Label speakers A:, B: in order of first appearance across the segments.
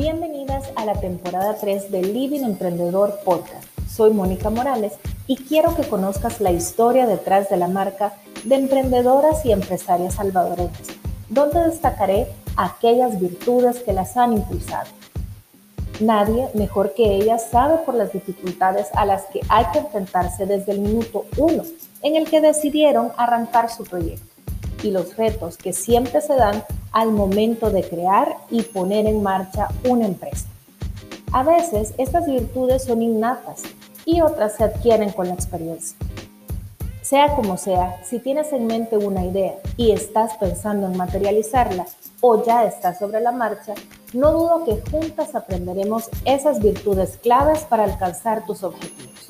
A: Bienvenidas a la temporada 3 de Living Emprendedor Podcast. Soy Mónica Morales y quiero que conozcas la historia detrás de la marca de emprendedoras y empresarias salvadoreñas, donde destacaré aquellas virtudes que las han impulsado. Nadie mejor que ellas sabe por las dificultades a las que hay que enfrentarse desde el minuto uno en el que decidieron arrancar su proyecto y los retos que siempre se dan al momento de crear y poner en marcha una empresa. A veces estas virtudes son innatas y otras se adquieren con la experiencia. Sea como sea, si tienes en mente una idea y estás pensando en materializarla o ya estás sobre la marcha, no dudo que juntas aprenderemos esas virtudes claves para alcanzar tus objetivos.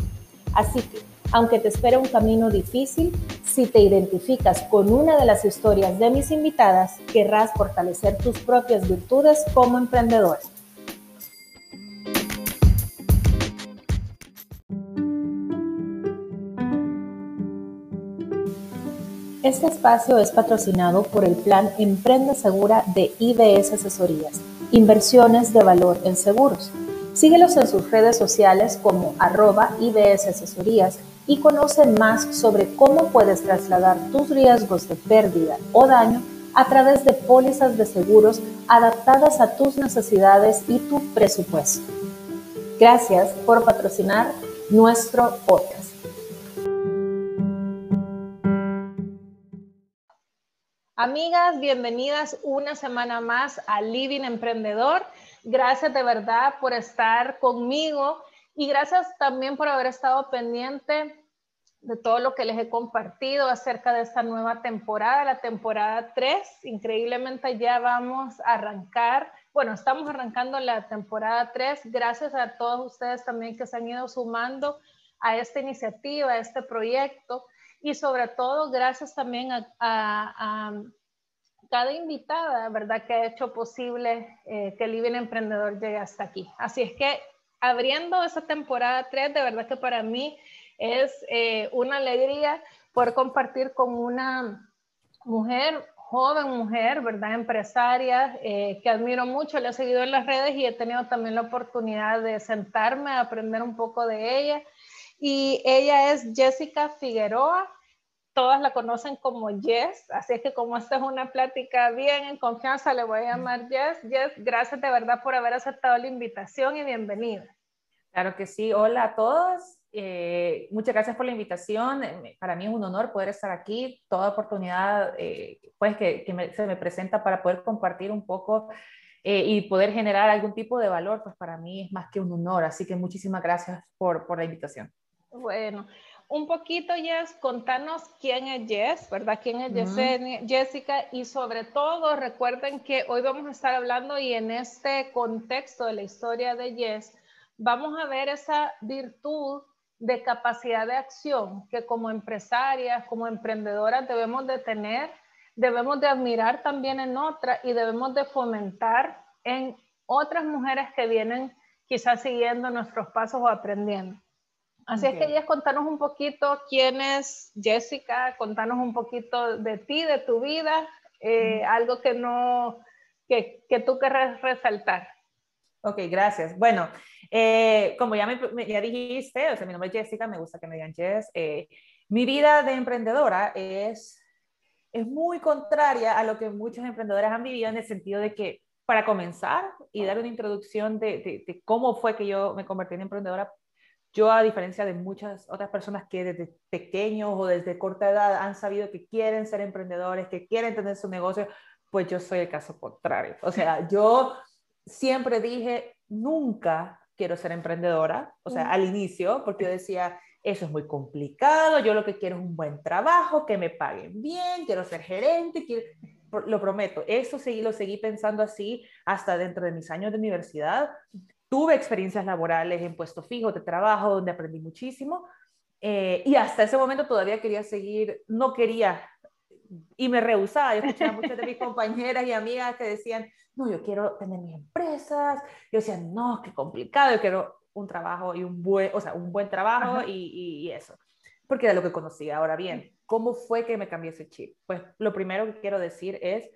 A: Así que aunque te espera un camino difícil, si te identificas con una de las historias de mis invitadas, querrás fortalecer tus propias virtudes como emprendedora. Este espacio es patrocinado por el plan Emprende Segura de IBS Asesorías, Inversiones de Valor en Seguros. Síguelos en sus redes sociales como arroba IBS Asesorías y conoce más sobre cómo puedes trasladar tus riesgos de pérdida o daño a través de pólizas de seguros adaptadas a tus necesidades y tu presupuesto. Gracias por patrocinar nuestro podcast. Amigas, bienvenidas una semana más a Living Emprendedor. Gracias de verdad por estar conmigo y gracias también por haber estado pendiente de todo lo que les he compartido acerca de esta nueva temporada, la temporada 3. Increíblemente ya vamos a arrancar, bueno, estamos arrancando la temporada 3 gracias a todos ustedes también que se han ido sumando a esta iniciativa, a este proyecto y sobre todo gracias también a, cada invitada, ¿verdad? Que ha hecho posible eh, que el Living Emprendedor llegue hasta aquí. Así es que abriendo esa temporada 3, de verdad que para mí es eh, una alegría poder compartir con una mujer, joven mujer, ¿verdad? Empresaria, eh, que admiro mucho, le he seguido en las redes y he tenido también la oportunidad de sentarme a aprender un poco de ella. Y ella es Jessica Figueroa, todas la conocen como Jess, así es que como esta es una plática bien en confianza, le voy a llamar Jess. Jess, gracias de verdad por haber aceptado la invitación y bienvenida.
B: Claro que sí, hola a todos. Eh, muchas gracias por la invitación. Eh, para mí es un honor poder estar aquí. Toda oportunidad eh, pues que, se me presenta para poder compartir un poco y poder generar algún tipo de valor, pues para mí es más que un honor. Así que muchísimas gracias por, por la invitación.
A: Bueno, un poquito, Jess, contanos quién es Jess, ¿verdad? ¿Quién es Jessica? Y sobre todo, recuerden que hoy vamos a estar hablando y en este contexto de la historia de Jess, vamos a ver esa virtud de capacidad de acción que como empresarias, como emprendedoras debemos de tener, debemos de admirar también en otras y debemos de fomentar en otras mujeres que vienen quizás siguiendo nuestros pasos o aprendiendo. Así es que ellas contanos un poquito quién es Jessica, contanos un poquito de ti, de tu vida, eh, algo que no, que, que tú querrás resaltar.
B: Ok, gracias. Bueno, eh, como ya, me, ya dijiste, o sea, mi nombre es Jessica, me gusta que me digan Jess. Eh, mi vida de emprendedora es, es muy contraria a lo que muchos emprendedores han vivido en el sentido de que para comenzar y dar una introducción de, de, cómo fue que yo me convertí en emprendedora, yo a diferencia de muchas otras personas que desde pequeños o desde corta edad han sabido que quieren ser emprendedores, que quieren tener su negocio, pues yo soy el caso contrario. O sea, yo siempre dije, nunca quiero ser emprendedora, o sea, al inicio, porque yo decía, eso es muy complicado, yo lo que quiero es un buen trabajo, que me paguen bien, quiero ser gerente, lo prometo, eso seguí, lo seguí pensando así hasta dentro de mis años de universidad. Tuve experiencias laborales en puestos fijos de trabajo donde aprendí muchísimo eh, y hasta ese momento todavía quería seguir, no quería y me rehusaba. Yo escuchaba a muchas de mis compañeras y amigas que decían, no, yo quiero tener mis empresas. Yo decía, no, qué complicado, yo quiero un trabajo y un buen, o sea, un buen trabajo y, y, eso. Porque era lo que conocía. Ahora bien, ¿cómo fue que me cambié ese chip? Pues lo primero que quiero decir es,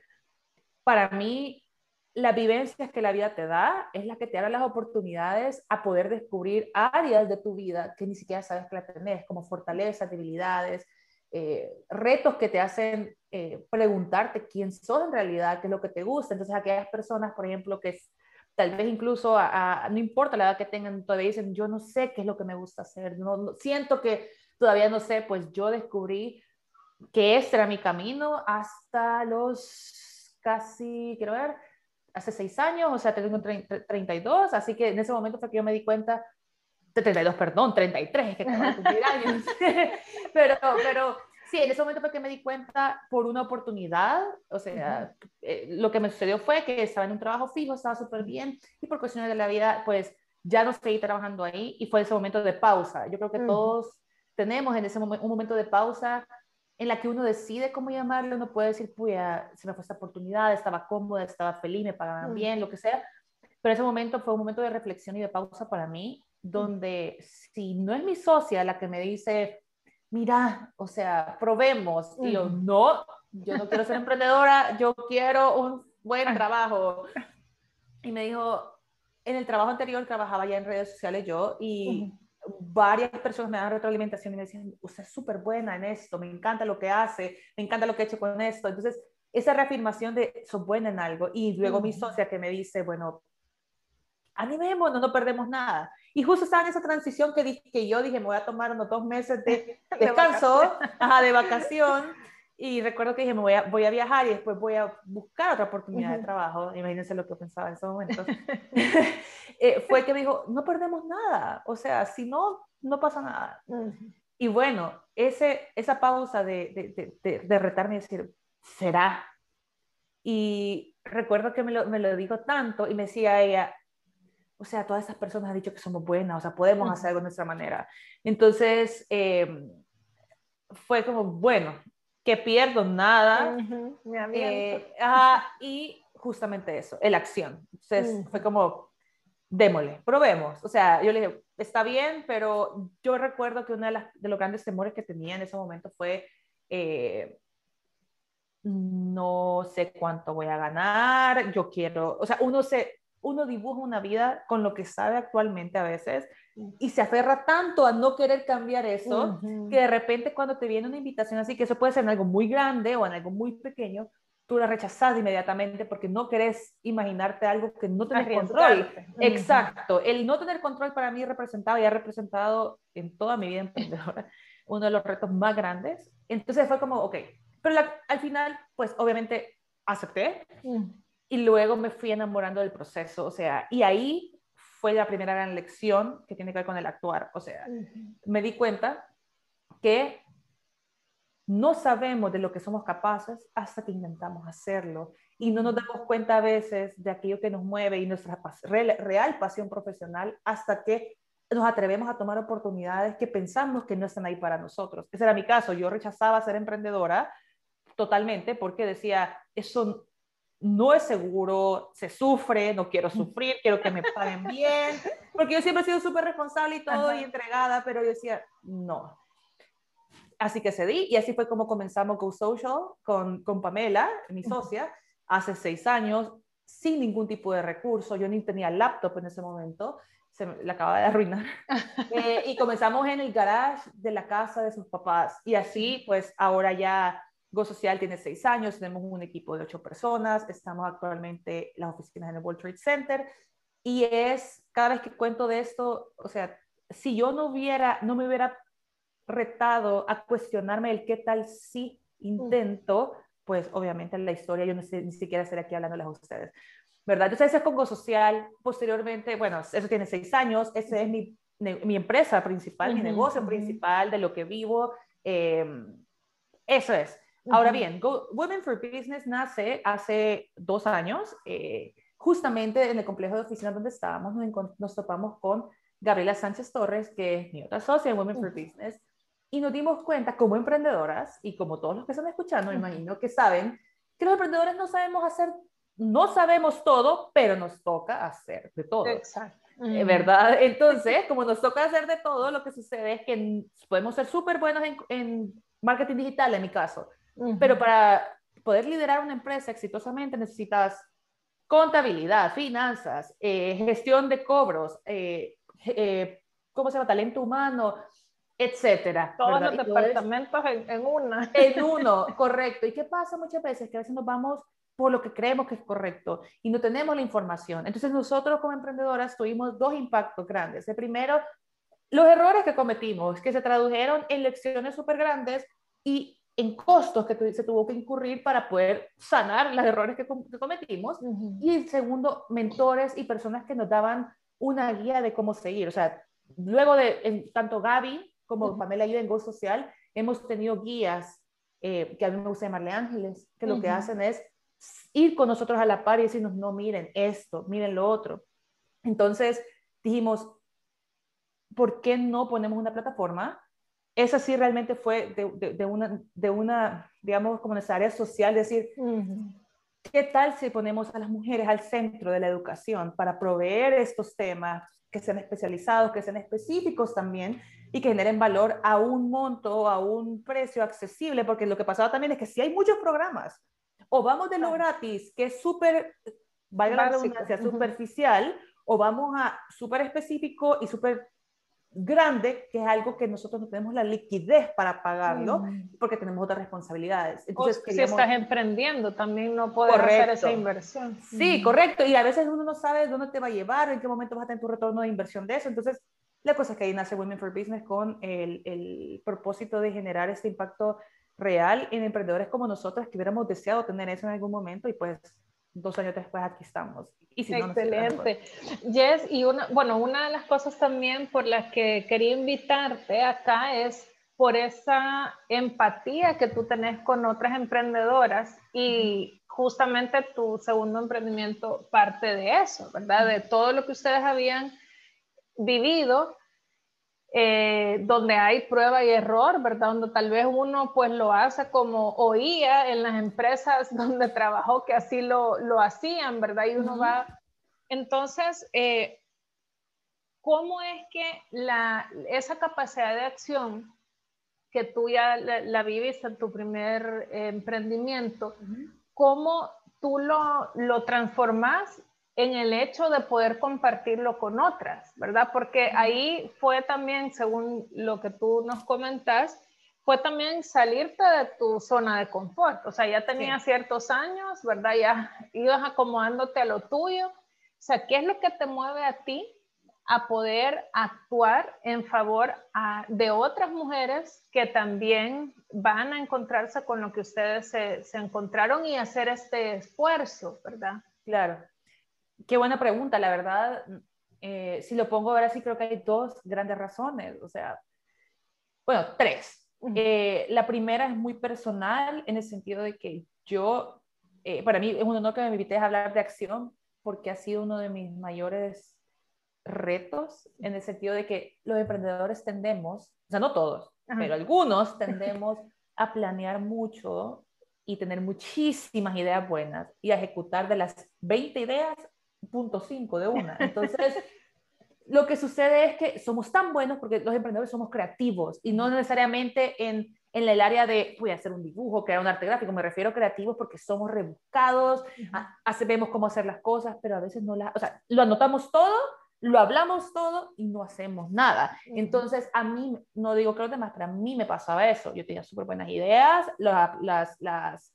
B: para mí, las vivencias que la vida te da es la que te abre las oportunidades a poder descubrir áreas de tu vida que ni siquiera sabes que la tenés, como fortalezas, debilidades, eh, retos que te hacen eh, preguntarte quién sos en realidad, qué es lo que te gusta. Entonces, aquellas personas, por ejemplo, que tal vez incluso, no importa la edad que tengan, todavía dicen, yo no sé qué es lo que me gusta hacer, no, siento que todavía no sé, pues yo descubrí que este era mi camino hasta los casi, quiero ver, hace seis años, o sea, tengo 32, así que en ese momento fue que yo me di cuenta, de 32, perdón, 33, es que acabo de cumplir años, pero, pero sí, en ese momento fue que me di cuenta por una oportunidad, o sea, eh, lo que me sucedió fue que estaba en un trabajo fijo, estaba súper bien, y por cuestiones de la vida, pues ya no seguí trabajando ahí, y fue ese momento de pausa. Yo creo que todos tenemos en ese momento un momento de pausa en la que uno decide cómo llamarlo, uno puede decir, puya, se me fue esta oportunidad, estaba cómoda, estaba feliz, me pagaban mm. bien, lo que sea, pero ese momento fue un momento de reflexión y de pausa para mí, mm. donde si no es mi socia la que me dice, mira, o sea, probemos, y yo, no, yo no quiero ser emprendedora, yo quiero un buen trabajo. Y me dijo, en el trabajo anterior trabajaba ya en redes sociales yo y varias personas me dan retroalimentación y me decían, usted es súper buena en esto, me encanta lo que hace, me encanta lo que he hecho con esto. Entonces, esa reafirmación de, sos buena en algo. Y luego mi socia que me dice, bueno, animémonos, no perdemos nada. Y justo estaba en esa transición que, que yo dije, me voy a tomar unos dos meses de descanso, de vacación. Y recuerdo que dije, me voy a, voy a viajar y después voy a buscar otra oportunidad de trabajo. Imagínense lo que pensaba en ese momento. Eh, fue que me dijo, no perdemos nada. O sea, si no, no pasa nada. Y bueno, ese, esa pausa de, de, de, retarme y decir, ¿será? Y recuerdo que me lo, me lo dijo tanto y me decía ella, o sea, todas esas personas han dicho que somos buenas, o sea, podemos hacer algo de nuestra manera. Entonces, em, fue como, bueno, que pierdo nada. Eh, y justamente eso, la acción. Entonces fue como, démosle, probemos. O sea, yo le dije, está bien, pero yo recuerdo que uno de, las, de los grandes temores que tenía en ese momento fue, eh, no sé cuánto voy a ganar, yo quiero, o sea, uno se, uno dibuja una vida con lo que sabe actualmente a veces y se aferra tanto a no querer cambiar eso, que de repente cuando te viene una invitación así, que eso puede ser en algo muy grande o en algo muy pequeño, tú la rechazas inmediatamente porque no querés imaginarte algo que no tenés control. Exacto. El no tener control para mí representaba y ha representado en toda mi vida emprendedora uno de los retos más grandes. Entonces fue como, ok, pero al final, pues obviamente acepté y luego me fui enamorando del proceso, o sea, y ahí fue la primera gran lección que tiene que ver con el actuar. O sea, me di cuenta que no sabemos de lo que somos capaces hasta que intentamos hacerlo. Y no nos damos cuenta a veces de aquello que nos mueve y nuestra real pasión profesional hasta que nos atrevemos a tomar oportunidades que pensamos que no están ahí para nosotros. Ese era mi caso. Yo rechazaba ser emprendedora totalmente porque decía, eso no es seguro, se sufre, no quiero sufrir, quiero que me paguen bien, porque yo siempre he sido súper responsable y todo y entregada, pero yo decía, no. Así que cedí y así fue como comenzamos Go Social con, con Pamela, mi socia, hace seis años, sin ningún tipo de recurso, yo ni tenía laptop en ese momento, se me, la acaba de arruinar. Eh, y comenzamos en el garage de la casa de sus papás. Y así, pues ahora ya Go Social tiene seis años, tenemos un equipo de ocho personas, estamos actualmente en las oficinas en el World Trade Center y es, cada vez que cuento de esto, o sea, si yo no hubiera, no me hubiera retado a cuestionarme el qué tal si intento, pues obviamente en la historia yo no sé, ni siquiera estaré aquí hablándoles a ustedes, ¿verdad? Entonces ese es Go Social, posteriormente, bueno, eso tiene seis años, ese es mi, mi empresa principal, mi negocio principal, de lo que vivo, eh, eso es. Ahora bien, Women for Business nace hace dos años, eh, justamente en el complejo de oficinas donde estábamos, nos, topamos con Gabriela Sánchez Torres, que es mi otra socia en Women for Business, y nos dimos cuenta como emprendedoras, y como todos los que están escuchando, me imagino que saben, que los emprendedores no sabemos hacer, no sabemos todo, pero nos toca hacer de todo. Exacto. Eh, ¿Verdad? Entonces, como nos toca hacer de todo, lo que sucede es que podemos ser súper buenos en, en marketing digital, en mi caso, pero para poder liderar una empresa exitosamente necesitas contabilidad, finanzas, eh, gestión de cobros, eh, eh, ¿cómo se llama? Talento humano, etcétera.
A: Todos los departamentos en, en, una.
B: En uno, correcto. ¿Y qué pasa muchas veces? Que a veces nos vamos por lo que creemos que es correcto y no tenemos la información. Entonces nosotros como emprendedoras tuvimos dos impactos grandes. El primero, los errores que cometimos, que se tradujeron en lecciones súper grandes y en costos que se tuvo que incurrir para poder sanar los errores que, cometimos. Y segundo, mentores y personas que nos daban una guía de cómo seguir. O sea, luego de tanto Gaby como Pamela Ayuda en Go Social, hemos tenido guías eh, que a mí me gusta llamarle ángeles, que lo que hacen es ir con nosotros a la par y decirnos, no, miren esto, miren lo otro. Entonces dijimos, ¿por qué no ponemos una plataforma? Esa sí realmente fue de, una, de una, digamos, como nuestra área social, decir, ¿qué tal si ponemos a las mujeres al centro de la educación para proveer estos temas que sean especializados, que sean específicos también y que generen valor a un monto, a un precio accesible? Porque lo que pasaba también es que si hay muchos programas, o vamos de lo gratis, que es súper, valga la redundancia, superficial, o vamos a súper específico y súper grande, que es algo que nosotros no tenemos la liquidez para pagarlo, porque tenemos otras responsabilidades.
A: Entonces, si estás emprendiendo, también no puedes hacer esa inversión.
B: Sí, correcto. Y a veces uno no sabe dónde te va a llevar, en qué momento vas a tener tu retorno de inversión de eso. Entonces, la cosa es que ahí nace Women for Business con el, el propósito de generar este impacto real en emprendedores como nosotros que hubiéramos deseado tener eso en algún momento y pues dos años después aquí estamos.
A: Y Excelente. Jess, y una, bueno, una de las cosas también por las que quería invitarte acá es por esa empatía que tú tenés con otras emprendedoras y justamente tu segundo emprendimiento parte de eso, ¿verdad? De todo lo que ustedes habían vivido eh, donde hay prueba y error, ¿verdad? Donde tal vez uno pues lo hace como oía en las empresas donde trabajó que así lo, lo hacían, ¿verdad? Y uno va... Entonces, eh, ¿cómo es que la, esa capacidad de acción que tú ya la, viviste en tu primer eh, emprendimiento, cómo tú lo, lo transformas en el hecho de poder compartirlo con otras, ¿verdad? Porque ahí fue también, según lo que tú nos comentas, fue también salirte de tu zona de confort. O sea, ya tenías ciertos años, ¿verdad? Ya ibas acomodándote a lo tuyo. O sea, ¿qué es lo que te mueve a ti a poder actuar en favor de otras mujeres que también van a encontrarse con lo que ustedes se, se encontraron y hacer este esfuerzo, ¿verdad?
B: Claro. Qué buena pregunta, la verdad. Eh, si lo pongo ahora sí creo que hay dos grandes razones, o sea, bueno, tres. Eh, la primera es muy personal en el sentido de que yo, eh, para mí es un honor que me invites a hablar de acción porque ha sido uno de mis mayores retos en el sentido de que los emprendedores tendemos, o sea, no todos, pero algunos tendemos a planear mucho y tener muchísimas ideas buenas y a ejecutar de las 20 ideas, punto cinco de una. Entonces, lo que sucede es que somos tan buenos porque los emprendedores somos creativos y no necesariamente en, en el área de, voy a hacer un dibujo, crear un arte gráfico, me refiero a creativos porque somos rebuscados, sabemos cómo hacer las cosas, pero a veces no las, o sea, lo anotamos todo, lo hablamos todo y no hacemos nada. Entonces, a mí, no digo que los demás, pero a mí me pasaba eso. Yo tenía súper buenas ideas, las, las, las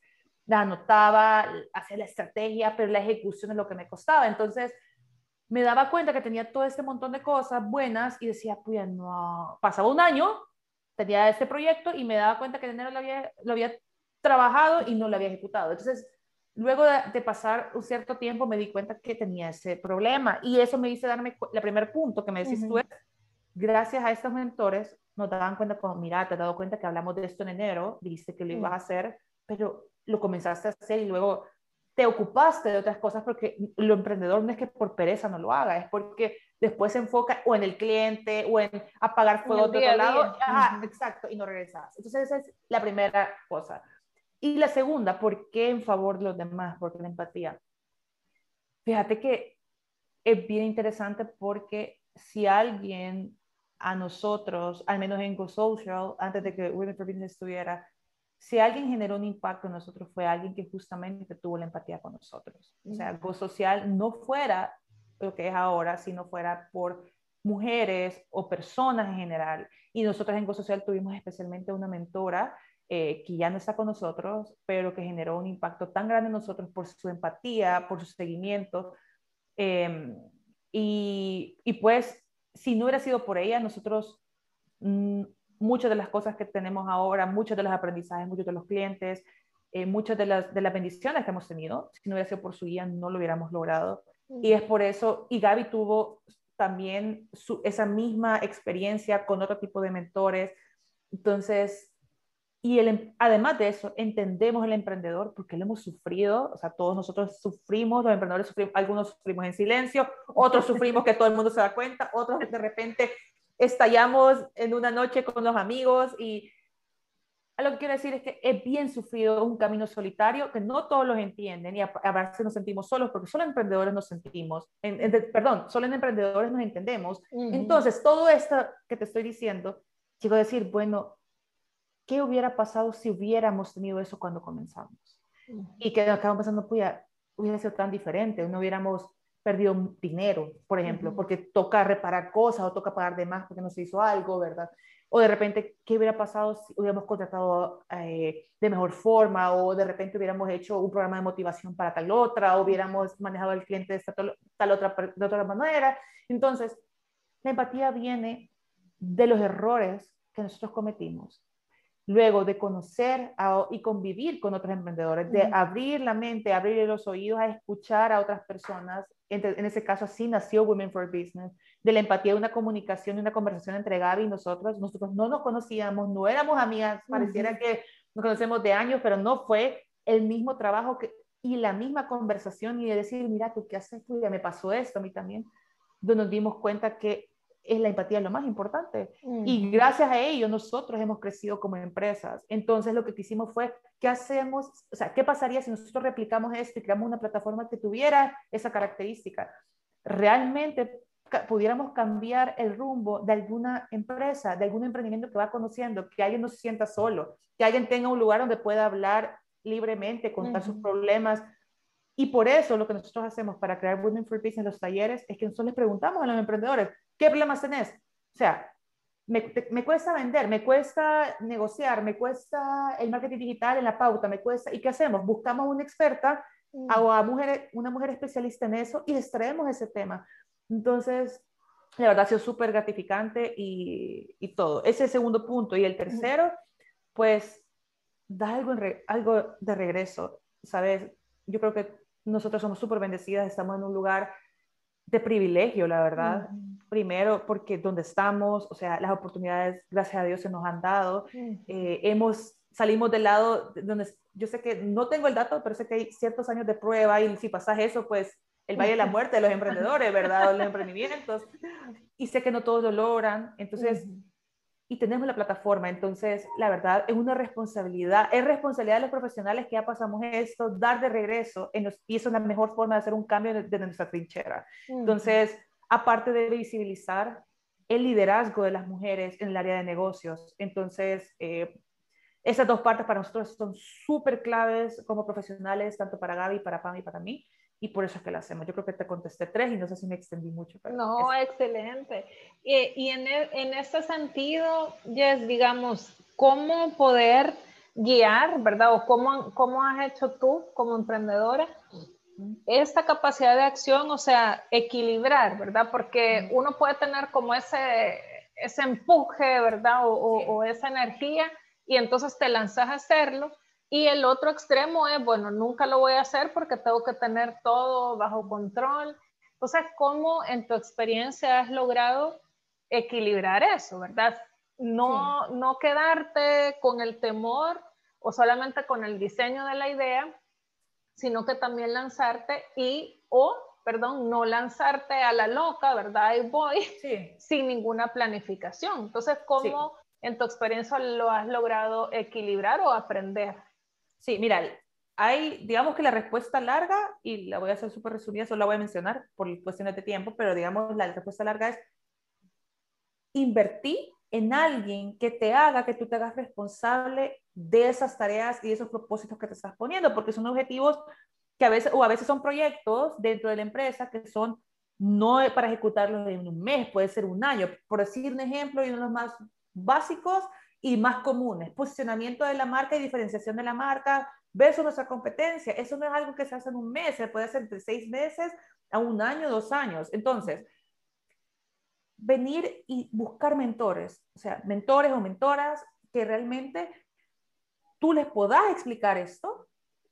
B: la anotaba, hacía la estrategia, pero la ejecución es lo que me costaba. Entonces, me daba cuenta que tenía todo este montón de cosas buenas y decía, pues no, pasaba un año, tenía este proyecto y me daba cuenta que en enero lo había, lo había trabajado y no lo había ejecutado. Entonces, luego de, pasar un cierto tiempo me di cuenta que tenía ese problema y eso me hizo darme, el primer punto que me decís tú es, gracias a estos mentores nos daban cuenta como, mira, te has dado cuenta que hablamos de esto en enero, dijiste que lo ibas a hacer, pero lo comenzaste a hacer y luego te ocupaste de otras cosas porque lo emprendedor no es que por pereza no lo haga, es porque después se enfoca o en el cliente o en apagar fuego de otro lado. exacto, y no regresas. Entonces esa es la primera cosa. Y la segunda, ¿por qué en favor de los demás? Porque la empatía. Fíjate que es bien interesante porque si alguien a nosotros, al menos en GoSocial, antes de que Women for Business estuviera, si alguien generó un impacto en nosotros fue alguien que justamente tuvo la empatía con nosotros. O sea, Go Social no fuera lo que es ahora, si no fuera por mujeres o personas en general. Y nosotros en Go Social tuvimos especialmente una mentora eh, que ya no está con nosotros, pero que generó un impacto tan grande en nosotros por su empatía, por su seguimiento. Em, y, y, pues, si no hubiera sido por ella, nosotros mm, muchas de las cosas que tenemos ahora, muchos de los aprendizajes, muchos de los clientes, eh, muchas de las, de las bendiciones que hemos tenido, si no hubiera sido por su guía, no lo hubiéramos logrado. Y es por eso, y Gaby tuvo también esa misma experiencia con otro tipo de mentores. Entonces, y el, em, además de eso, entendemos el emprendedor porque lo hemos sufrido, o sea, todos nosotros sufrimos, los emprendedores sufrimos, algunos sufrimos en silencio, otros sufrimos que todo el mundo se da cuenta, otros de repente estallamos en una noche con los amigos y lo que quiero decir es que es bien sufrido un camino solitario que no todos los entienden y a, veces nos sentimos solos porque solo emprendedores nos sentimos, en, perdón, solo en emprendedores nos entendemos. Entonces, todo esto que te estoy diciendo, quiero decir, bueno, ¿qué hubiera pasado si hubiéramos tenido eso cuando comenzamos? Y que acabamos pensando, pues hubiera sido tan diferente, no hubiéramos perdido dinero, por ejemplo, porque toca reparar cosas o toca pagar de más porque no se hizo algo, ¿verdad? O de repente, ¿qué hubiera pasado si hubiéramos contratado eh, de mejor forma? O de repente hubiéramos hecho un programa de motivación para tal otra, o hubiéramos manejado al cliente de tal otra, de otra manera. Entonces, la empatía viene de los errores que nosotros cometimos luego de conocer y convivir con otros emprendedores, de abrir la mente, abrir los oídos a escuchar a otras personas. En, ese caso, así nació Women for Business, de la empatía de una comunicación y una conversación entre Gaby y nosotros. Nosotros no nos conocíamos, no éramos amigas, pareciera que nos conocemos de años, pero no fue el mismo trabajo que, y la misma conversación y de decir, mira, tú qué haces, tú ya me pasó esto a mí también, donde nos dimos cuenta que es la empatía lo más importante. Y gracias a ello nosotros hemos crecido como empresas. Entonces lo que quisimos fue, ¿qué hacemos? O sea, ¿qué pasaría si nosotros replicamos esto y creamos una plataforma que tuviera esa característica? Realmente pudiéramos cambiar el rumbo de alguna empresa, de algún emprendimiento que va conociendo, que alguien no se sienta solo, que alguien tenga un lugar donde pueda hablar libremente, contar sus problemas, y por eso lo que nosotros hacemos para crear Women for Peace en los talleres es que nosotros les preguntamos a los emprendedores, ¿Qué problemas tenés? O sea, me, me, cuesta vender, me cuesta negociar, me cuesta el marketing digital en la pauta, me cuesta, ¿y qué hacemos? Buscamos una experta mm. o a mujer, una mujer especialista en eso y les traemos ese tema. Entonces, la verdad ha sido súper gratificante y, y, todo. Ese es el segundo punto. Y el tercero, pues, da algo, algo de regreso, ¿sabes? Yo creo que nosotros somos súper bendecidas, estamos en un lugar de privilegio, la verdad. Primero, porque donde estamos, o sea, las oportunidades, gracias a Dios, se nos han dado. Eh, hemos, salimos del lado donde, yo sé que no tengo el dato, pero sé que hay ciertos años de prueba y si pasas eso, pues el valle de la muerte de los emprendedores, ¿verdad? los emprendimientos. Y sé que no todos lo logran. Entonces, y tenemos la plataforma. Entonces, la verdad, es una responsabilidad, es responsabilidad de los profesionales que ya pasamos esto, dar de regreso, en los, y es una mejor forma de hacer un cambio desde de nuestra trinchera. Entonces, aparte de visibilizar el liderazgo de las mujeres en el área de negocios, entonces, eh, esas dos partes para nosotros son súper claves como profesionales, tanto para Gaby, para Pam y para mí y por eso es que lo hacemos. Yo creo que te contesté tres y no sé si me extendí mucho.
A: Pero no, excelente. Y, y en, e, en, este sentido, Jess, digamos, ¿cómo poder guiar, verdad? O cómo, cómo has hecho tú como emprendedora esta capacidad de acción, o sea, equilibrar, ¿verdad? Porque uno puede tener como ese, ese empuje, ¿verdad? O, o esa energía y entonces te lanzas a hacerlo y el otro extremo es, bueno, nunca lo voy a hacer porque tengo que tener todo bajo control. Entonces, ¿cómo en tu experiencia has logrado equilibrar eso, verdad? No, no quedarte con el temor o solamente con el diseño de la idea, sino que también lanzarte y, o, perdón, no lanzarte a la loca, ¿verdad? Ahí voy, sin ninguna planificación. Entonces, ¿cómo en tu experiencia lo has logrado equilibrar o aprender?
B: Sí, mira, hay, digamos que la respuesta larga, y la voy a hacer súper resumida, solo la voy a mencionar por cuestiones de tiempo, pero digamos, la respuesta larga es invertir en alguien que te haga que tú te hagas responsable de esas tareas y esos propósitos que te estás poniendo, porque son objetivos que a veces, o a veces son proyectos dentro de la empresa que son no para ejecutarlos en un mes, puede ser un año. Por decir un ejemplo, y uno de los más básicos y más comunes, posicionamiento de la marca y diferenciación de la marca versus nuestra competencia. Eso no es algo que se hace en un mes, se puede hacer entre seis meses a un año, dos años. Entonces, venir y buscar mentores, o sea, mentores o mentoras que realmente tú les puedas explicar esto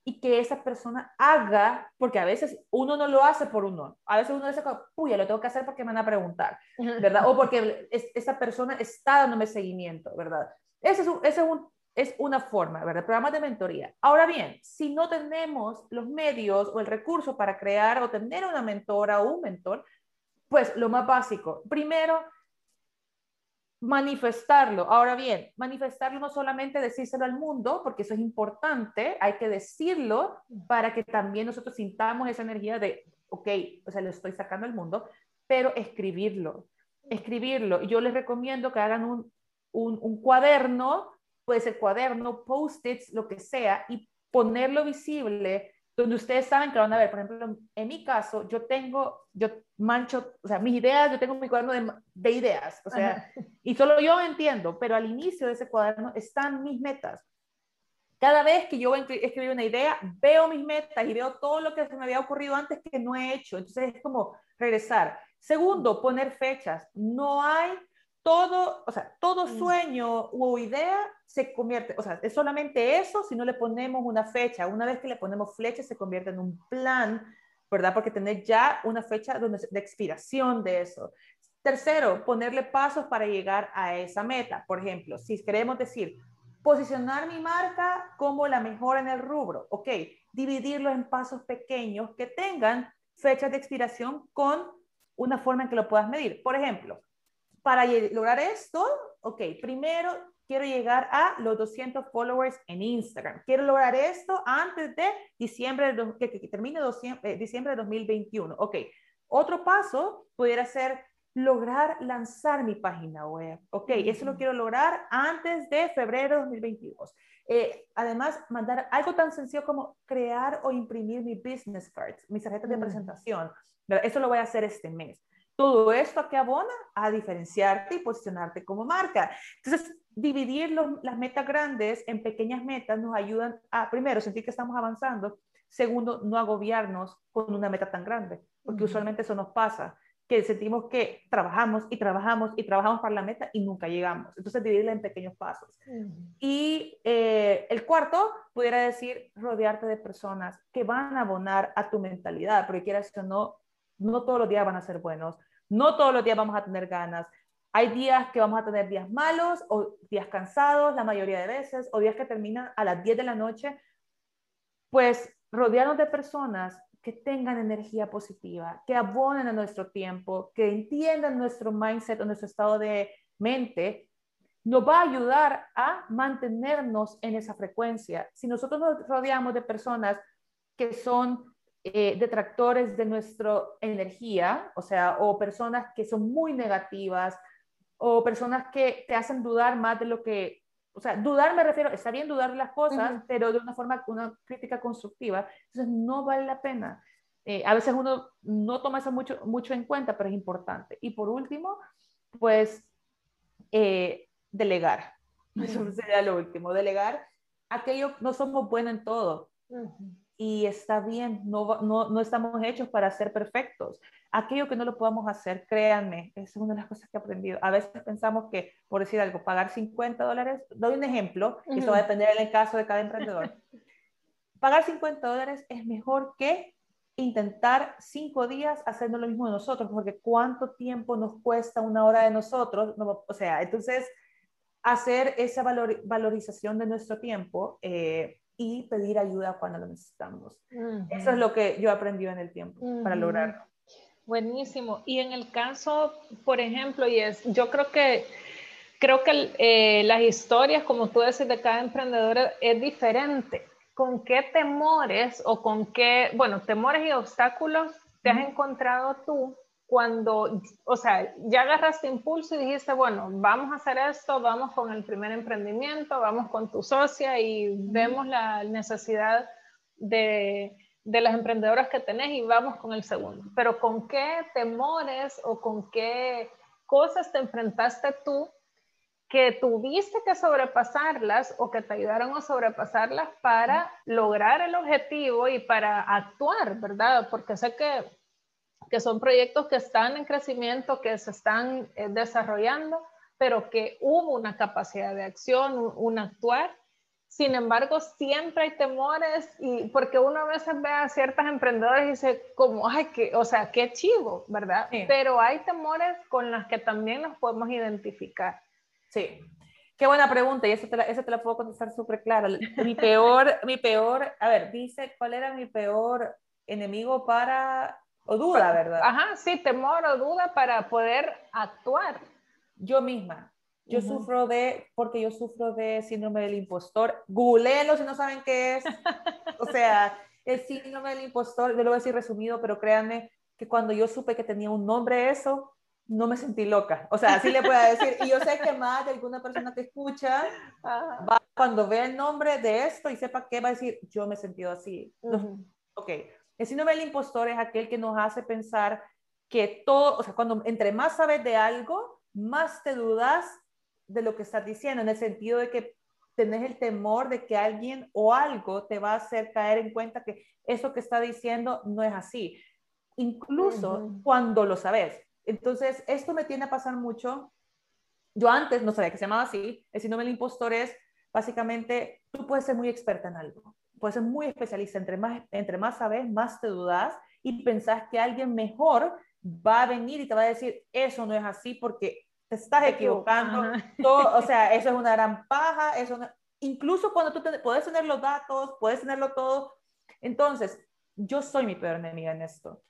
B: y que esa persona haga, porque a veces uno no lo hace por uno, a veces uno dice, puya, lo tengo que hacer porque me van a preguntar, ¿verdad? O porque esa persona está dándome seguimiento, ¿verdad? Ese es, ese es, un, es una forma, ¿verdad? Programas de mentoría. Ahora bien, si no tenemos los medios o el recurso para crear o tener una mentora o un mentor, pues lo más básico, primero, manifestarlo. Ahora bien, manifestarlo no solamente decírselo al mundo, porque eso es importante, hay que decirlo para que también nosotros sintamos esa energía de, ok, o sea, lo estoy sacando al mundo, pero escribirlo, escribirlo. Yo les recomiendo que hagan un, un, un cuaderno, puede ser cuaderno, post-its, lo que sea, y ponerlo visible donde ustedes saben que van a ver, por ejemplo, en mi caso, yo tengo, yo mancho, o sea, mis ideas, yo tengo mi cuaderno de, de ideas, o sea, y solo yo entiendo, pero al inicio de ese cuaderno están mis metas. Cada vez que yo escribo una idea, veo mis metas y veo todo lo que se me había ocurrido antes que no he hecho. Entonces es como regresar. Segundo, poner fechas. No hay todo, o sea, todo mm. sueño o idea se convierte, o sea, es solamente eso si no le ponemos una fecha. Una vez que le ponemos flecha, se convierte en un plan, ¿verdad? Porque tener ya una fecha de expiración de eso. Tercero, ponerle pasos para llegar a esa meta. Por ejemplo, si queremos decir, posicionar mi marca como la mejor en el rubro, ok, dividirlo en pasos pequeños que tengan fechas de expiración con una forma en que lo puedas medir. Por ejemplo, para lograr esto, ok, primero quiero llegar a los 200 followers en Instagram. Quiero lograr esto antes de diciembre, de, que, que, termine eh, diciembre de 2021. Ok, otro paso pudiera ser lograr lanzar mi página web. Ok, eso lo quiero lograr antes de febrero de 2022. Eh, además, mandar algo tan sencillo como crear o imprimir mi business cards, mis tarjetas de presentación. Eso lo voy a hacer este mes. Todo esto a qué abona a diferenciarte y posicionarte como marca. Entonces, dividir las metas grandes en pequeñas metas nos ayudan a, primero, sentir que estamos avanzando. Segundo, no agobiarnos con una meta tan grande, porque usualmente eso nos pasa, que sentimos que trabajamos y trabajamos y trabajamos para la meta y nunca llegamos. Entonces, dividirla en pequeños pasos. Y eh, el cuarto, pudiera decir, rodearte de personas que van a abonar a tu mentalidad, porque quieras o no, no todos los días van a ser buenos, no todos los días vamos a tener ganas. Hay días que vamos a tener días malos o días cansados la mayoría de veces, o días que terminan a las 10 de la noche. Pues rodearnos de personas que tengan energía positiva, que abonen a nuestro tiempo, que entiendan nuestro mindset o nuestro estado de mente, nos va a ayudar a mantenernos en esa frecuencia. Si nosotros nos rodeamos de personas que son eh, detractores de nuestra energía, o sea, o personas que son muy negativas, o personas que te hacen dudar más de lo que, o sea, dudar me refiero, está bien dudar las cosas, pero de una forma, una crítica constructiva, entonces no vale la pena. Eh, a veces uno no toma eso mucho, mucho en cuenta, pero es importante. Y por último, pues, eh, delegar. Eso sería lo último, delegar aquello, no somos buenos en todo y está bien, no, no, no, estamos hechos para ser perfectos. Aquello que no lo podamos hacer, créanme, es una de las cosas que he aprendido. A veces pensamos que, por decir algo, pagar 50 dólares, doy un ejemplo, y eso va a depender del caso de cada emprendedor. pagar 50 dólares es mejor que intentar cinco días haciendo lo mismo de nosotros, porque cuánto tiempo nos cuesta una hora de nosotros, o sea, entonces hacer esa valorización de nuestro tiempo. Eh, y pedir ayuda cuando lo necesitamos. Eso es lo que yo he aprendido en el tiempo para lograrlo.
A: Buenísimo. Y en el caso, por ejemplo, y es, yo creo que creo que eh, las historias, como tú decís, de cada emprendedor es diferente. ¿Con qué temores o con qué, bueno, temores y obstáculos te has encontrado tú cuando, o sea, ya agarraste impulso y dijiste, bueno, vamos a hacer esto, vamos con el primer emprendimiento, vamos con tu socia y vemos la necesidad de, de las emprendedoras que tenés y vamos con el segundo. Pero ¿con qué temores o con qué cosas te enfrentaste tú que tuviste que sobrepasarlas o que te ayudaron a sobrepasarlas para lograr el objetivo y para actuar, ¿verdad? Porque sé que, que son proyectos que están en crecimiento, que se están eh, desarrollando, pero que hubo una capacidad de acción, un, un, actuar. Sin embargo, siempre hay temores y porque uno a veces ve a ciertas emprendedoras y dice, como, ay, que, o sea, qué chivo, ¿verdad? Sí. Pero hay temores con los que también nos podemos identificar.
B: Sí. Qué buena pregunta y eso te la, eso te la puedo contestar súper clara. Mi peor, mi peor, a ver, dice, ¿cuál era mi peor enemigo para, o duda, verdad?
A: Ajá, sí, temor o duda para poder actuar.
B: Yo misma. Yo uh -huh. sufro de, porque yo sufro de síndrome del impostor. Googleenlo si no saben qué es. o sea, el síndrome del impostor, yo lo voy a decir resumido, pero créanme que cuando yo supe que tenía un nombre eso, no me sentí loca. O sea, así le puedo decir. Y yo sé que más de alguna persona que escucha, va, cuando vea el nombre de esto y sepa qué va a decir, yo me he sentido así. Uh -huh. Ok. El síndrome del impostor es aquel que nos hace pensar que todo, o sea, cuando entre más sabes de algo, más te dudas de lo que estás diciendo, en el sentido de que tenés el temor de que alguien o algo te va a hacer caer en cuenta que eso que está diciendo no es así. Incluso uh -huh. cuando lo sabes. Entonces, esto me tiene a pasar mucho. Yo antes no sabía que se llamaba así. El síndrome del impostor es básicamente, tú puedes ser muy experta en algo, puedes ser muy especialista. Entre más, entre más sabes, más te dudas y pensás que alguien mejor va a venir y te va a decir, eso no es así porque te estás equivocando. Todo, o sea, eso es una gran paja. Eso no... Incluso cuando tú te, puedes tener los datos, puedes tenerlo todo. Entonces, yo soy mi peor enemiga en esto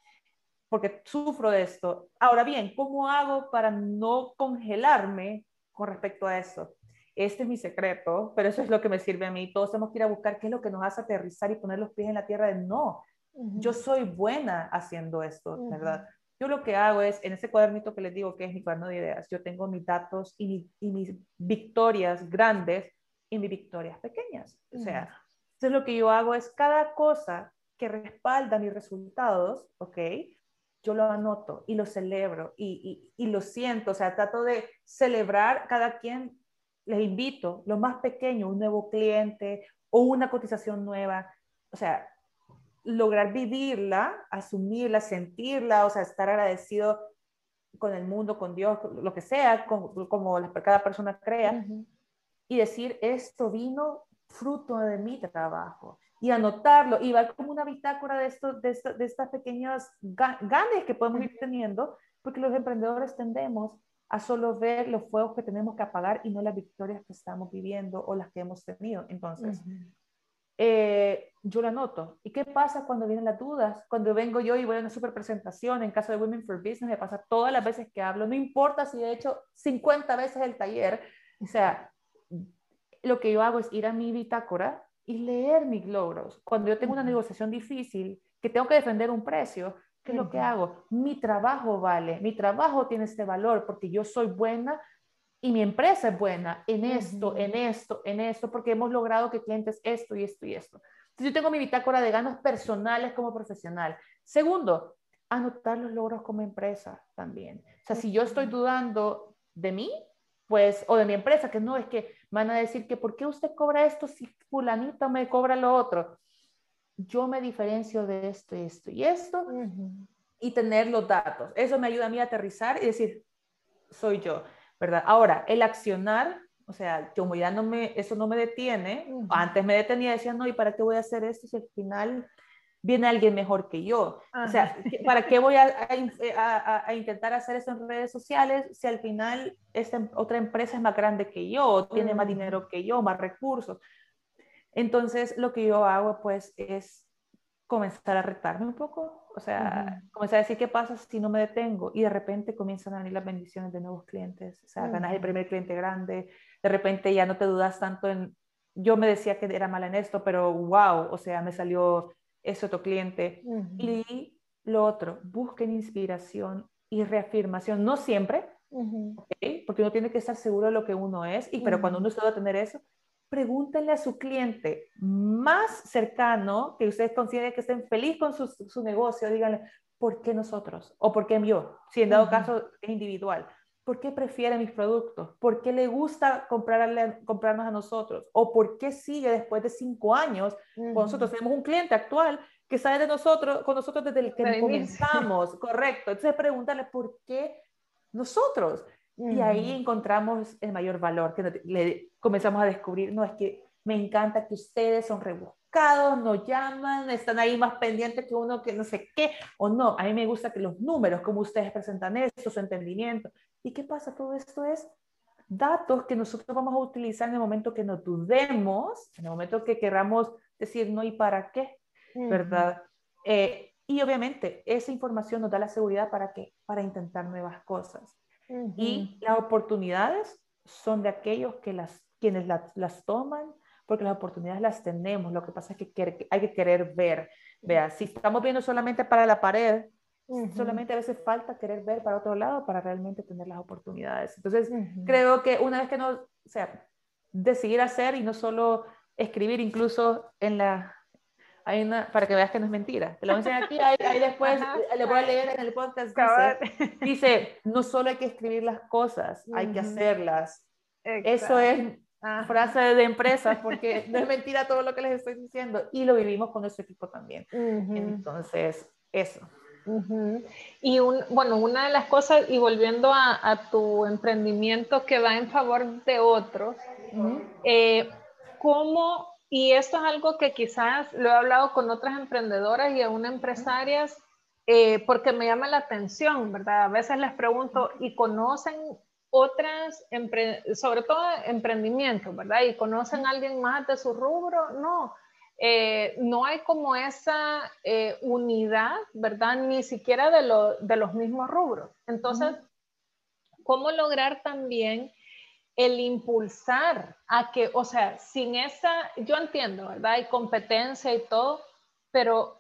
B: porque sufro de esto. Ahora bien, ¿cómo hago para no congelarme con respecto a esto? Este es mi secreto, pero eso es lo que me sirve a mí. Todos tenemos que ir a buscar qué es lo que nos hace aterrizar y poner los pies en la tierra de no. Uh -huh. Yo soy buena haciendo esto, uh -huh. ¿verdad? Yo lo que hago es, en ese cuadernito que les digo que es mi cuaderno de ideas, yo tengo mis datos y, mi, y mis victorias grandes y mis victorias pequeñas. O sea, uh -huh. entonces lo que yo hago es cada cosa que respalda mis resultados, ¿ok? yo lo anoto y lo celebro y, y, y, lo siento, o sea, trato de celebrar cada quien, les invito, lo más pequeño, un nuevo cliente o una cotización nueva, o sea, lograr vivirla, asumirla, sentirla, o sea, estar agradecido con el mundo, con Dios, lo que sea, como cada persona crea, uh -huh. y decir, esto vino fruto de mi trabajo y anotarlo y va como una bitácora de, esto, de, esto, de estas pequeñas ganes que podemos ir teniendo, porque los emprendedores tendemos a solo ver los fuegos que tenemos que apagar y no las victorias que estamos viviendo o las que hemos tenido. Entonces, uh -huh. eh, yo lo anoto. ¿Y qué pasa cuando vienen las dudas? Cuando vengo yo y voy a una super presentación, en caso de Women for Business, me pasa todas las veces que hablo, no importa si he hecho 50 veces el taller, o sea, lo que yo hago es ir a mi bitácora y leer mis logros. Cuando yo tengo una negociación difícil, que tengo que defender un precio, ¿qué es lo que hago? Mi trabajo vale, mi trabajo tiene este valor porque yo soy buena y mi empresa es buena en esto, uh -huh. en esto, en esto, porque hemos logrado que clientes esto y esto y esto. Entonces yo tengo mi bitácora de ganos personales como profesional. Segundo, anotar los logros como empresa también. O sea, si yo estoy dudando de mí, pues, o de mi empresa, que no es que van a decir que ¿por qué usted cobra esto si fulanito me cobra lo otro? Yo me diferencio de esto esto y esto uh -huh. y tener los datos. Eso me ayuda a mí a aterrizar y decir, soy yo, ¿verdad? Ahora, el accionar, o sea, como ya no me, eso no me detiene, uh -huh. antes me detenía decía, no, ¿y para qué voy a hacer esto si al final viene alguien mejor que yo. Ajá. O sea, ¿para qué voy a, a, a, intentar hacer eso en redes sociales si al final esta otra empresa es más grande que yo, tiene más dinero que yo, más recursos? Entonces, lo que yo hago, pues, es comenzar a retarme un poco, o sea, uh -huh. comenzar a decir qué pasa si no me detengo y de repente comienzan a venir las bendiciones de nuevos clientes, o sea, uh -huh. ganas el primer cliente grande, de repente ya no te dudas tanto en, yo me decía que era mala en esto, pero wow, o sea, me salió es otro cliente. Uh -huh. Y lo otro, busquen inspiración y reafirmación, no siempre, porque uno tiene que estar seguro de lo que uno es, y, pero cuando uno se va a tener eso, pregúntenle a su cliente más cercano, que ustedes consideren que estén feliz con su, su, negocio, díganle, ¿por qué nosotros? ¿O por qué yo? Si en dado caso es individual. ¿Por qué prefiere mis productos? ¿Por qué le gusta comprarle, comprarnos a nosotros? ¿O por qué sigue después de cinco años con nosotros? Tenemos un cliente actual que sabe de nosotros, con nosotros desde el que comenzamos, correcto. Entonces preguntarle por qué nosotros. Y ahí encontramos el mayor valor, que le comenzamos a descubrir, no, es que me encanta que ustedes son rebuscados, nos llaman, están ahí más pendientes que uno que no sé qué, o no, a mí me gusta que los números, como ustedes presentan esto, su entendimiento. ¿Y qué pasa? Todo esto es datos que nosotros vamos a utilizar en el momento que nos dudemos, en el momento que queramos decir no y para qué, ¿verdad? Eh, y obviamente esa información nos da la seguridad para qué? Para intentar nuevas cosas. Y las oportunidades son de aquellos que las, quienes las toman, porque las oportunidades las tenemos. Lo que pasa es que hay que querer ver. Vea, si estamos viendo solamente para la pared, solamente a veces falta querer ver para otro lado para realmente tener las oportunidades. Entonces, creo que una vez que no, o sea, decidir hacer y no solo escribir, incluso en la hay una, para que veas que no es mentira. Te lo voy a enseñar aquí, ahí, después le voy a leer en el podcast. Dice, dice, no solo hay que escribir las cosas, hay que hacerlas. Eso es frase de empresas, porque no es mentira todo lo que les estoy diciendo. Y lo vivimos con nuestro equipo también. Entonces, eso.
A: Y un, bueno, una de las cosas, y volviendo a, a, tu emprendimiento que va en favor de otros, eh, ¿cómo y esto es algo que quizás lo he hablado con otras emprendedoras y aún empresarias eh, porque me llama la atención, ¿verdad? A veces les pregunto, ¿y conocen otras, sobre todo emprendimientos, ¿verdad? ¿Y conocen a alguien más de su rubro? No. Eh, no hay como esa eh, unidad, ¿verdad? Ni siquiera de, lo, de los mismos rubros. Entonces, ¿cómo lograr también el impulsar a que, o sea, sin esa, yo entiendo, ¿verdad? Hay competencia y todo, pero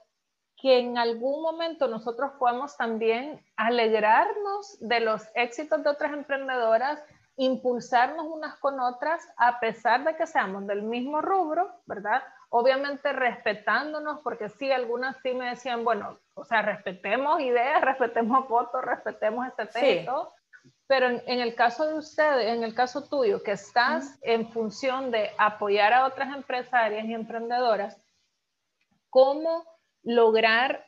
A: que en algún momento nosotros podamos también alegrarnos de los éxitos de otras emprendedoras, impulsarnos unas con otras, a pesar de que seamos del mismo rubro, ¿verdad? Obviamente respetándonos, porque sí, algunas sí me decían, bueno, o sea, respetemos ideas, respetemos votos, respetemos este sí. Pero en, el caso de ustedes, en el caso tuyo, que estás en función de apoyar a otras empresarias y emprendedoras, ¿cómo lograr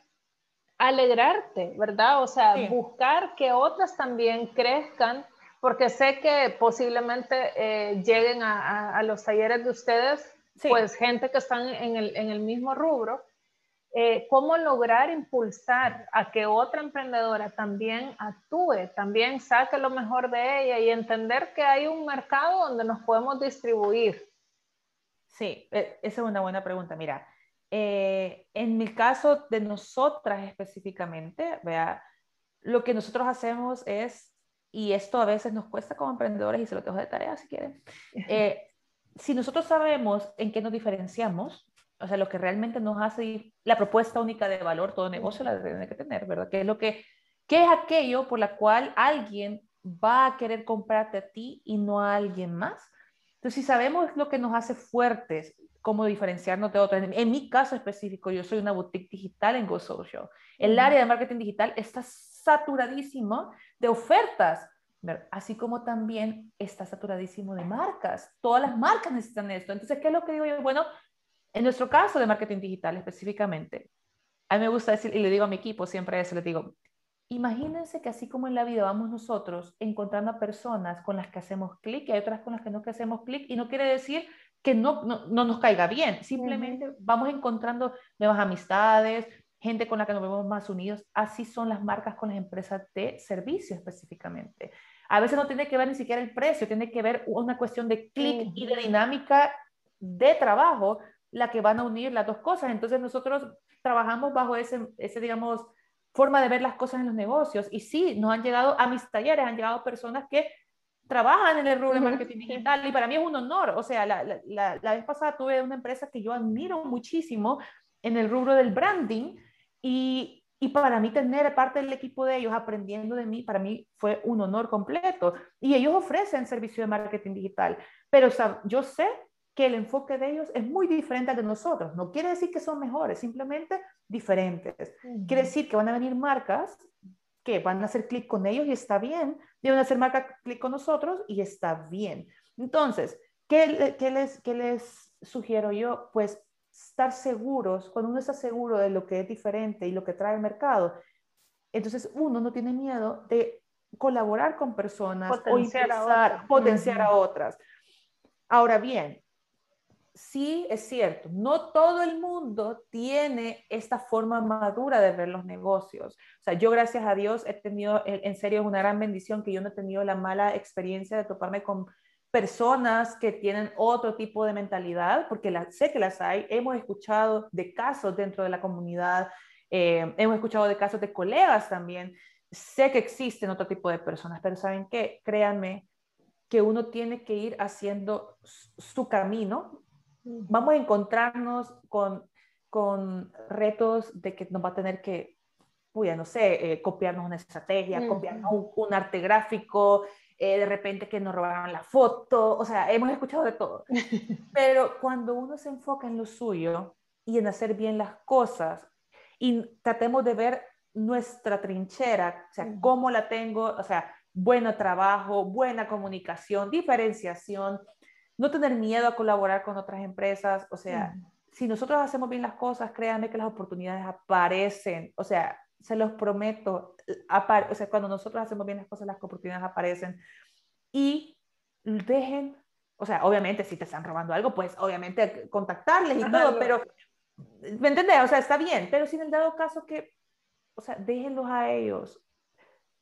A: alegrarte, verdad? O sea, buscar que otras también crezcan, porque sé que posiblemente eh, lleguen a, los talleres de ustedes, pues gente que están en el, en el mismo rubro, eh, cómo lograr impulsar a que otra emprendedora también actúe, también saque lo mejor de ella y entender que hay un mercado donde nos podemos distribuir.
B: Sí, e, esa es una buena pregunta. Mira, eh, en mi caso de nosotras específicamente, vea, lo que nosotros hacemos es, y esto a veces nos cuesta como emprendedores y se lo dejo de tarea si quieren, eh, si nosotros sabemos en qué nos diferenciamos, o sea, lo que realmente nos hace la propuesta única de valor, todo negocio la tiene que tener, ¿verdad? ¿Qué es, lo que, qué es aquello por la cual alguien va a querer comprarte a ti y no a alguien más? Entonces, si sabemos lo que nos hace fuertes, cómo diferenciarnos de otros. En, mi caso específico, yo soy una boutique digital en GoSocial. El área de marketing digital está saturadísimo de ofertas, así como también está saturadísimo de marcas. Todas las marcas necesitan esto. Entonces, ¿qué es lo que digo yo? Bueno, en nuestro caso de marketing digital específicamente, a mí me gusta decir, y le digo a mi equipo siempre eso, les digo, imagínense que así como en la vida vamos nosotros encontrando a personas con las que hacemos clic y hay otras con las que no que hacemos clic y no quiere decir que no, no, nos caiga bien, simplemente vamos encontrando nuevas amistades, gente con la que nos vemos más unidos, así son las marcas con las empresas de servicio específicamente. A veces no tiene que ver ni siquiera el precio, tiene que ver una cuestión de clic y de dinámica de trabajo la que van a unir las dos cosas. Entonces nosotros trabajamos bajo ese, ese, digamos, forma de ver las cosas en los negocios. Y sí, nos han llegado a mis talleres, han llegado personas que trabajan en el rubro de marketing digital y para mí es un honor. O sea, la, la, la, vez pasada tuve una empresa que yo admiro muchísimo en el rubro del branding y Y para mí tener parte del equipo de ellos aprendiendo de mí, para mí fue un honor completo. Y ellos ofrecen servicio de marketing digital, pero yo sé que el enfoque de ellos es muy diferente al de nosotros. No quiere decir que son mejores, simplemente diferentes. Quiere decir que van a venir marcas que van a hacer clic con ellos y está bien, y van a hacer marca clic con nosotros y está bien. Entonces, ¿qué, qué, les, ¿qué les sugiero yo? Pues estar seguros, cuando uno está seguro de lo que es diferente y lo que trae el mercado, entonces uno no tiene miedo de colaborar con personas
A: potenciar
B: o a potenciar a otras. Ahora bien, sí es cierto, no todo el mundo tiene esta forma madura de ver los negocios. O sea, yo gracias a Dios he tenido, en serio, es una gran bendición que yo no he tenido la mala experiencia de toparme con personas que tienen otro tipo de mentalidad, porque sé que las hay, hemos escuchado de casos dentro de la comunidad, eh, hemos escuchado de casos de colegas también, sé que existen otro tipo de personas, pero ¿saben qué? Créanme que uno tiene que ir haciendo su camino. Vamos a encontrarnos con, con retos de que nos va a tener que, pues, no sé, eh, copiarnos una estrategia, copiarnos un arte gráfico, eh, de repente que nos robaron la foto, o sea, hemos escuchado de todo. Pero cuando uno se enfoca en lo suyo y en hacer bien las cosas y tratemos de ver nuestra trinchera, o sea, cómo la tengo, o sea, buen trabajo, buena comunicación, diferenciación, no tener miedo a colaborar con otras empresas, o sea, si nosotros hacemos bien las cosas, créanme que las oportunidades aparecen, o sea, se los prometo, o sea, cuando nosotros hacemos bien las cosas, las oportunidades aparecen. Y dejen, o sea, obviamente si te están robando algo, pues obviamente contactarles y todo, pero, ¿me entiendes? O sea, está bien, pero si en el dado caso que, o sea, déjenlos a ellos.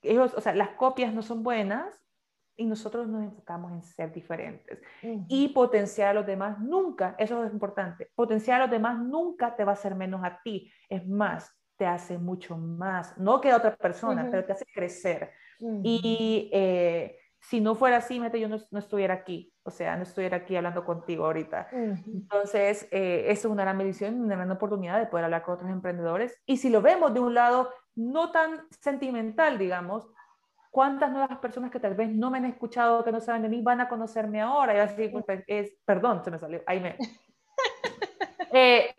B: Ellos, o sea, las copias no son buenas y nosotros nos enfocamos en ser diferentes. Y potenciar a los demás nunca, eso es importante, potenciar a los demás nunca te va a hacer menos a ti. Es más, te hace mucho más, no que a otra persona, pero te hace crecer. Y eh, si no fuera así, yo no, no, estuviera aquí, o sea, no estuviera aquí hablando contigo ahorita. Entonces, eh, eso es una gran bendición, una gran oportunidad de poder hablar con otros emprendedores. Y si lo vemos de un lado no tan sentimental, digamos, ¿cuántas nuevas personas que tal vez no me han escuchado, que no saben de mí, van a conocerme ahora? Y así, pues, es, perdón, se me salió, ahí me... Eh,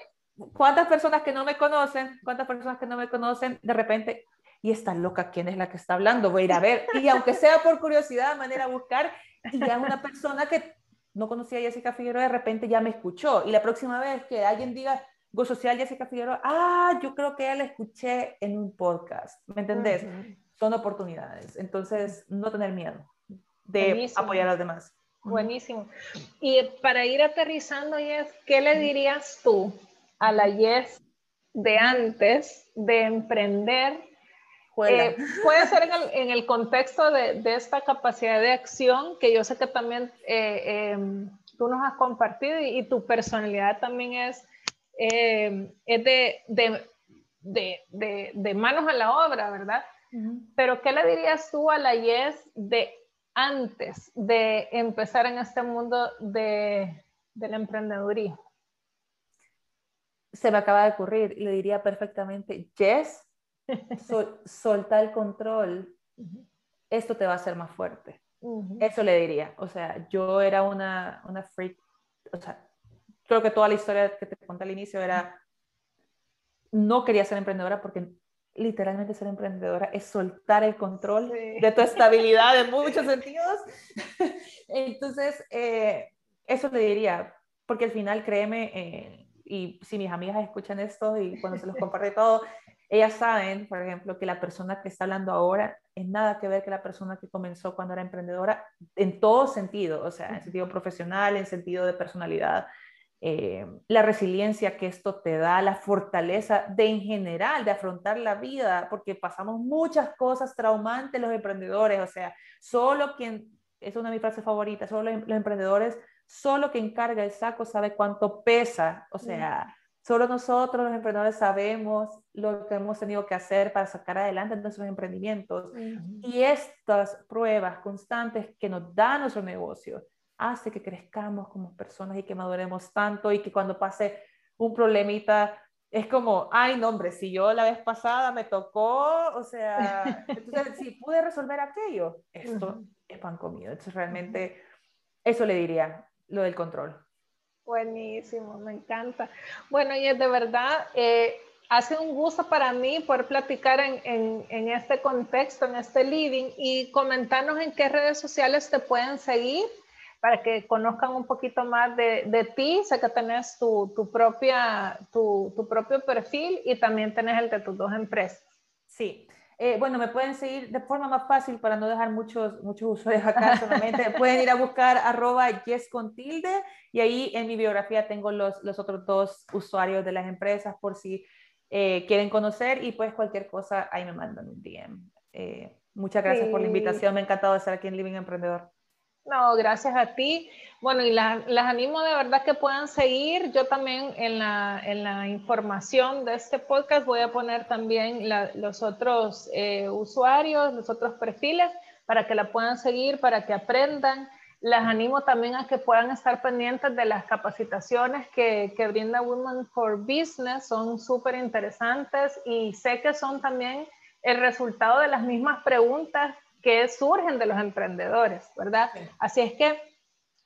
B: ¿Cuántas personas que no me conocen, cuántas personas que no me conocen, de repente, y está loca, ¿quién es la que está hablando? Voy a ir a ver. Y aunque sea por curiosidad, de manera a buscar, y ya una persona que no conocía a Jessica Figueroa, de repente ya me escuchó. Y la próxima vez que alguien diga, Go Social Jessica Figueroa, ah, yo creo que ya la escuché en un podcast. ¿Me entendés? Son oportunidades. Entonces, no tener miedo de apoyar a los demás.
A: Buenísimo. Y para ir aterrizando, Jess, ¿qué le dirías tú a la Yes de antes de emprender. Eh, puede ser en el, contexto de, esta capacidad de acción que yo sé que también eh, em, tú nos has compartido y, tu personalidad también es, em, es de, de, manos a la obra, ¿verdad? Pero ¿qué le dirías tú a la Yes de antes de empezar en este mundo de, del emprendedurismo?
B: se me acaba de ocurrir, le diría perfectamente, Jess, solta el control, esto te va a hacer más fuerte. Eso le diría. O sea, yo era una, una freak, o sea, creo que toda la historia que te conté al inicio era, no quería ser emprendedora porque literalmente ser emprendedora es soltar el control de tu estabilidad en muchos sentidos. Entonces, eh, eso le diría, porque al final, créeme, eh, y si mis amigas escuchan esto y cuando se los comparte todo, ellas saben, por ejemplo, que la persona que está hablando ahora es nada que ver que la persona que comenzó cuando era emprendedora en todo sentido, o sea, en sentido profesional, en sentido de personalidad. Eh, la resiliencia que esto te da, la fortaleza de en general, de afrontar la vida, porque pasamos muchas cosas traumantes los emprendedores, o sea, solo quien, es una de mis frases favoritas, solo los emprendedores solo quien carga el saco sabe cuánto pesa, o sea, solo nosotros los emprendedores sabemos lo que hemos tenido que hacer para sacar adelante nuestros emprendimientos. Y estas pruebas constantes que nos da nuestro negocio hace que crezcamos como personas y que maduremos tanto y que cuando pase un problemita es como, ay, no, hombre, si yo la vez pasada me tocó, o sea, entonces, si pude resolver aquello, esto es pan comido. Entonces, realmente, eso le diría, lo del control.
A: Buenísimo, me encanta. Bueno, y es de verdad, eh, hace un gusto para mí poder platicar en, en, en, este contexto, en este living y comentarnos en qué redes sociales te pueden seguir para que conozcan un poquito más de, de ti. Sé que tenés tu, tu propia, tu, tu, propio perfil y también tenés el de tus dos empresas.
B: Sí. Eh, bueno, me pueden seguir de forma más fácil para no dejar muchos, muchos usuarios acá solamente. pueden ir a buscar arroba yes con tilde y ahí en mi biografía tengo los, los otros dos usuarios de las empresas por si eh, quieren conocer y pues cualquier cosa ahí me mandan un DM. Eh, muchas gracias por la invitación, me ha encantado estar aquí en Living Emprendedor.
A: No, gracias a ti. Bueno, y las, animo de verdad que puedan seguir. Yo también en la, en la información de este podcast voy a poner también los otros eh, usuarios, los otros perfiles, para que la puedan seguir, para que aprendan. Las animo también a que puedan estar pendientes de las capacitaciones que, que brinda Women for Business. Son súper interesantes y sé que son también el resultado de las mismas preguntas que surgen de los emprendedores, ¿verdad? Así es que,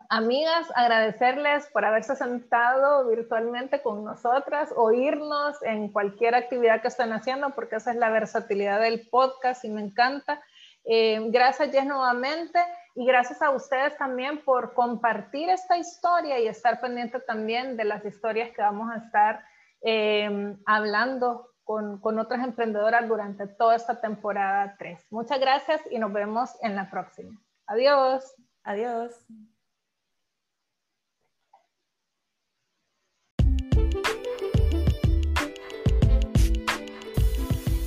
A: amigas, agradecerles por haberse sentado virtualmente con nosotras, oírnos en cualquier actividad que estén haciendo, porque esa es la versatilidad del podcast y me encanta. Eh, gracias, Jess, nuevamente. Y gracias a ustedes también por compartir esta historia y estar pendiente también de las historias que vamos a estar eh, hablando con, con otras emprendedoras durante toda esta temporada 3. Muchas gracias y nos vemos en la próxima. Adiós.
B: Adiós.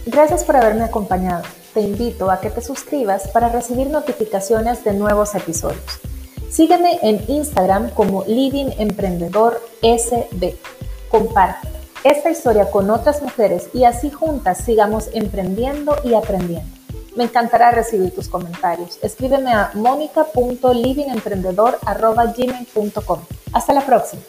C: Gracias por haberme acompañado. Te invito a que te suscribas para recibir notificaciones de nuevos episodios. Sígueme en Instagram como Living Emprendedor SB. Comparte esta historia con otras mujeres y así juntas sigamos emprendiendo y aprendiendo. Me encantará recibir tus comentarios. Escríbeme a monica.livingemprendedor.gmail.com. Hasta la próxima.